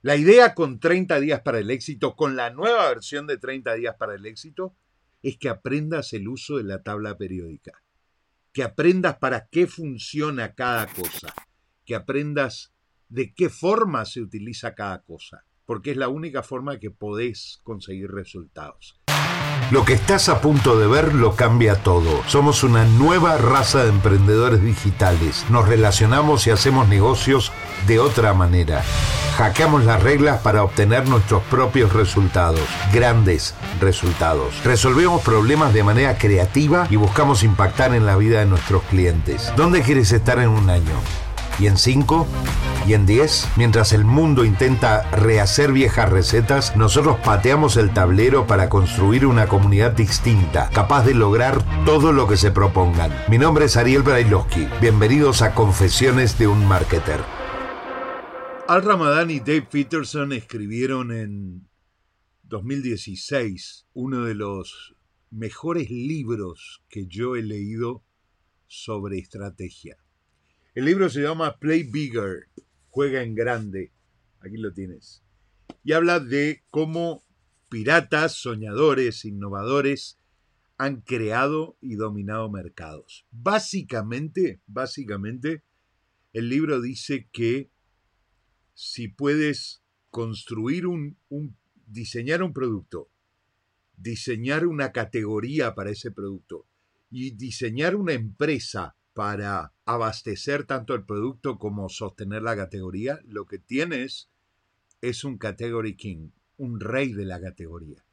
La idea con 30 días para el éxito, con la nueva versión de 30 días para el éxito, es que aprendas el uso de la tabla periódica, que aprendas para qué funciona cada cosa, que aprendas de qué forma se utiliza cada cosa, porque es la única forma que podés conseguir resultados. Lo que estás a punto de ver lo cambia todo. Somos una nueva raza de emprendedores digitales. Nos relacionamos y hacemos negocios de otra manera. Hackeamos las reglas para obtener nuestros propios resultados, grandes resultados. Resolvemos problemas de manera creativa y buscamos impactar en la vida de nuestros clientes. ¿Dónde quieres estar en un año? Y en 5 y en 10, mientras el mundo intenta rehacer viejas recetas, nosotros pateamos el tablero para construir una comunidad distinta, capaz de lograr todo lo que se propongan. Mi nombre es Ariel Brailovsky. Bienvenidos a Confesiones de un Marketer. Al Ramadan y Dave Peterson escribieron en 2016 uno de los mejores libros que yo he leído sobre estrategia. El libro se llama Play Bigger, juega en grande. Aquí lo tienes. Y habla de cómo piratas, soñadores, innovadores han creado y dominado mercados. Básicamente, básicamente, el libro dice que si puedes construir un, un diseñar un producto, diseñar una categoría para ese producto y diseñar una empresa para abastecer tanto el producto como sostener la categoría, lo que tienes es un category king, un rey de la categoría.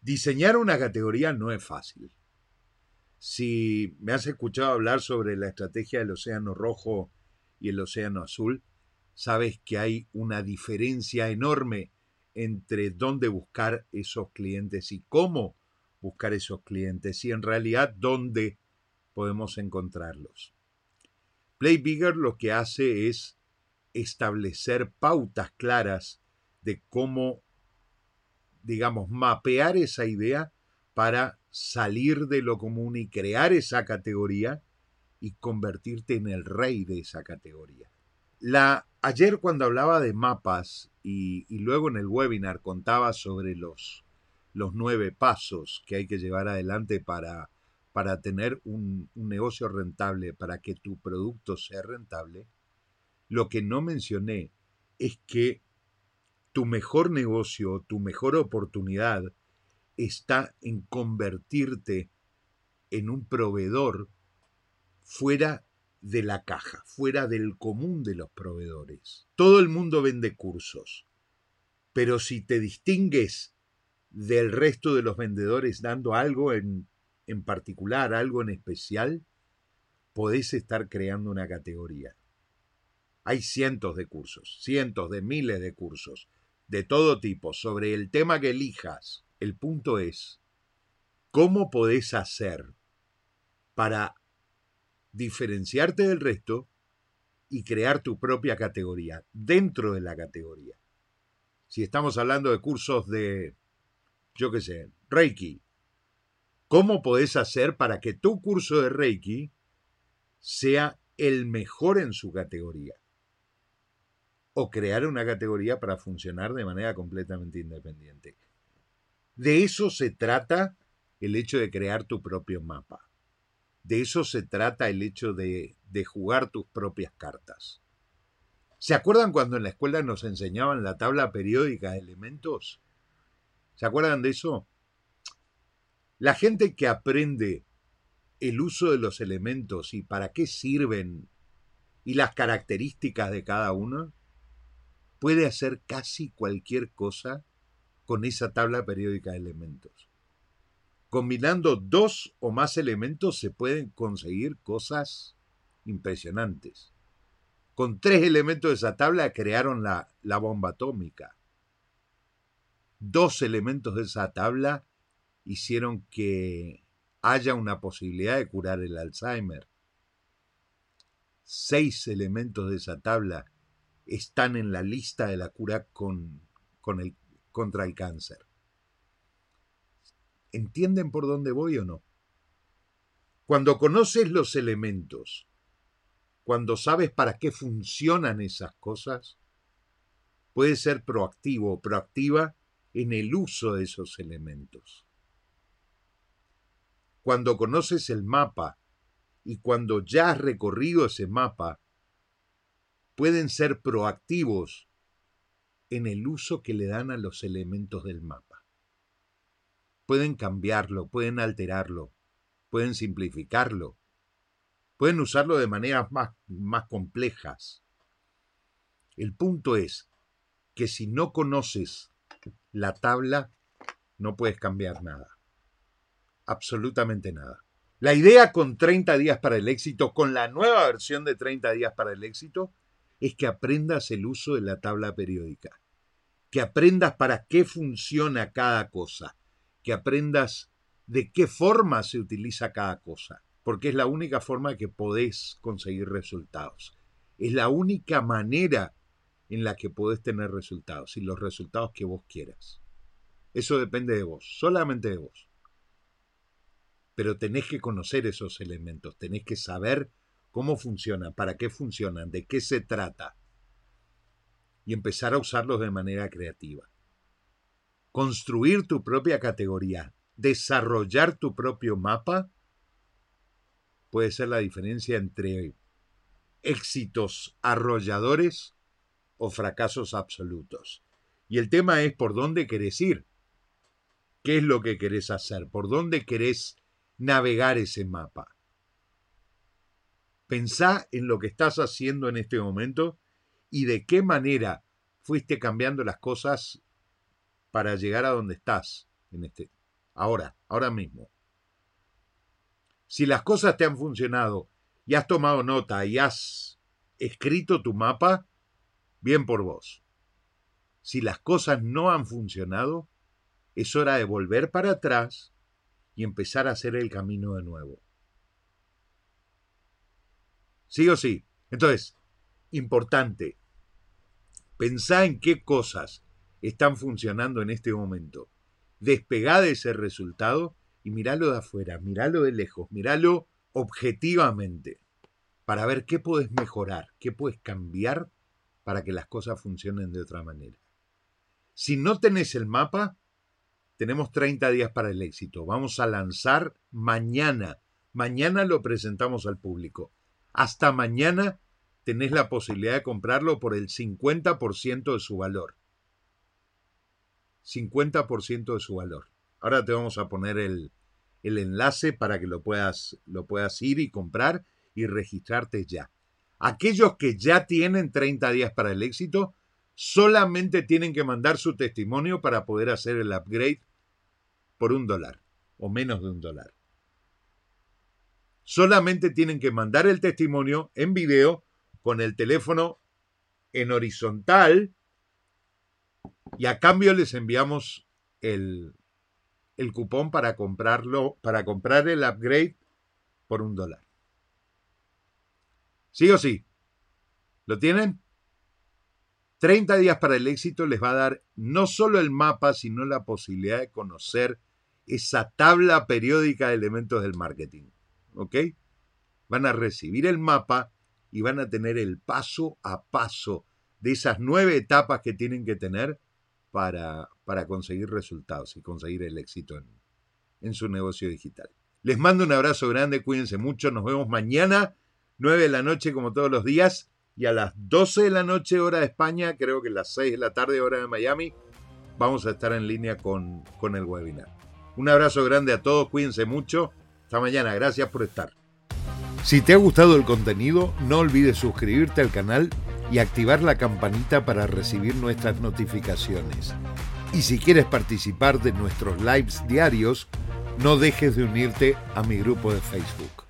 Diseñar una categoría no es fácil. Si me has escuchado hablar sobre la estrategia del Océano Rojo y el Océano Azul, sabes que hay una diferencia enorme entre dónde buscar esos clientes y cómo buscar esos clientes y en realidad dónde podemos encontrarlos. Play Bigger lo que hace es establecer pautas claras de cómo, digamos, mapear esa idea para salir de lo común y crear esa categoría y convertirte en el rey de esa categoría. La, ayer cuando hablaba de mapas y, luego en el webinar contaba sobre los, los nueve pasos que hay que llevar adelante para para tener un, negocio rentable, para que tu producto sea rentable, lo que no mencioné es que tu mejor negocio, tu mejor oportunidad está en convertirte en un proveedor fuera de la caja, fuera del común de los proveedores. Todo el mundo vende cursos, pero si te distingues del resto de los vendedores dando algo en en particular, algo en especial, podés estar creando una categoría. Hay cientos de cursos, cientos de miles de cursos, de todo tipo, sobre el tema que elijas. El punto es, ¿cómo podés hacer para diferenciarte del resto y crear tu propia categoría dentro de la categoría? Si estamos hablando de cursos de, yo qué sé, Reiki, ¿Cómo podés hacer para que tu curso de Reiki sea el mejor en su categoría? O crear una categoría para funcionar de manera completamente independiente. De eso se trata el hecho de crear tu propio mapa. De eso se trata el hecho de, de jugar tus propias cartas. ¿Se acuerdan cuando en la escuela nos enseñaban la tabla periódica de elementos? ¿Se acuerdan de eso? La gente que aprende el uso de los elementos y para qué sirven y las características de cada uno, puede hacer casi cualquier cosa con esa tabla periódica de elementos. Combinando dos o más elementos se pueden conseguir cosas impresionantes. Con tres elementos de esa tabla crearon la, bomba atómica. Dos elementos de esa tabla hicieron que haya una posibilidad de curar el Alzheimer. Seis elementos de esa tabla están en la lista de la cura con, contra el cáncer. ¿Entienden por dónde voy o no? Cuando conoces los elementos, cuando sabes para qué funcionan esas cosas, puedes ser proactivo o proactiva en el uso de esos elementos. Cuando conoces el mapa y cuando ya has recorrido ese mapa, pueden ser proactivos en el uso que le dan a los elementos del mapa. Pueden cambiarlo, pueden alterarlo, pueden simplificarlo, pueden usarlo de maneras más, más complejas. El punto es que si no conoces la tabla, no puedes cambiar nada. Absolutamente nada. La idea con 30 días para el éxito, con la nueva versión de 30 días para el éxito, es que aprendas el uso de la tabla periódica, que aprendas para qué funciona cada cosa, que aprendas de qué forma se utiliza cada cosa, porque es la única forma que podés conseguir resultados. Es la única manera en la que podés tener resultados y los resultados que vos quieras. Eso depende de vos, solamente de vos. Pero tenés que conocer esos elementos, tenés que saber cómo funcionan, para qué funcionan, de qué se trata y empezar a usarlos de manera creativa. Construir tu propia categoría, desarrollar tu propio mapa, puede ser la diferencia entre éxitos arrolladores o fracasos absolutos. Y el tema es por dónde querés ir. ¿Qué es lo que querés hacer? ¿Por dónde querés navegar ese mapa? Pensá en lo que estás haciendo en este momento y de qué manera fuiste cambiando las cosas para llegar a donde estás en este ahora, ahora mismo. Si las cosas te han funcionado y has tomado nota y has escrito tu mapa, bien por vos. Si las cosas no han funcionado, es hora de volver para atrás y empezar a hacer el camino de nuevo. ¿Sí o sí? Entonces, importante, pensá en qué cosas están funcionando en este momento. Despegá de ese resultado y miralo de afuera, miralo de lejos, miralo objetivamente para ver qué puedes mejorar, qué puedes cambiar para que las cosas funcionen de otra manera. Si no tenés el mapa, tenemos 30 días para el éxito. Vamos a lanzar mañana. Mañana lo presentamos al público. Hasta mañana tenés la posibilidad de comprarlo por el 50% de su valor. 50% de su valor. Ahora te vamos a poner el, el enlace para que lo puedas, lo puedas ir y comprar y registrarte ya. Aquellos que ya tienen 30 días para el éxito solamente tienen que mandar su testimonio para poder hacer el upgrade por un dólar o menos de un dólar. Solamente tienen que mandar el testimonio en video con el teléfono en horizontal y a cambio les enviamos el, el cupón para comprarlo, para comprar el upgrade por un dólar. ¿Sí o sí? ¿Lo tienen? 30 días para el éxito les va a dar no solo el mapa, sino la posibilidad de conocer esa tabla periódica de elementos del marketing. ¿Ok? Van a recibir el mapa y van a tener el paso a paso de esas nueve etapas que tienen que tener para, para conseguir resultados y conseguir el éxito en, en su negocio digital. Les mando un abrazo grande, cuídense mucho, nos vemos mañana 9 de la noche como todos los días y a las 12 de la noche hora de España, creo que a las 6 de la tarde hora de Miami, vamos a estar en línea con, con el webinar. Un abrazo grande a todos, cuídense mucho. Hasta mañana, gracias por estar. Si te ha gustado el contenido, no olvides suscribirte al canal y activar la campanita para recibir nuestras notificaciones. Y si quieres participar de nuestros lives diarios, no dejes de unirte a mi grupo de Facebook.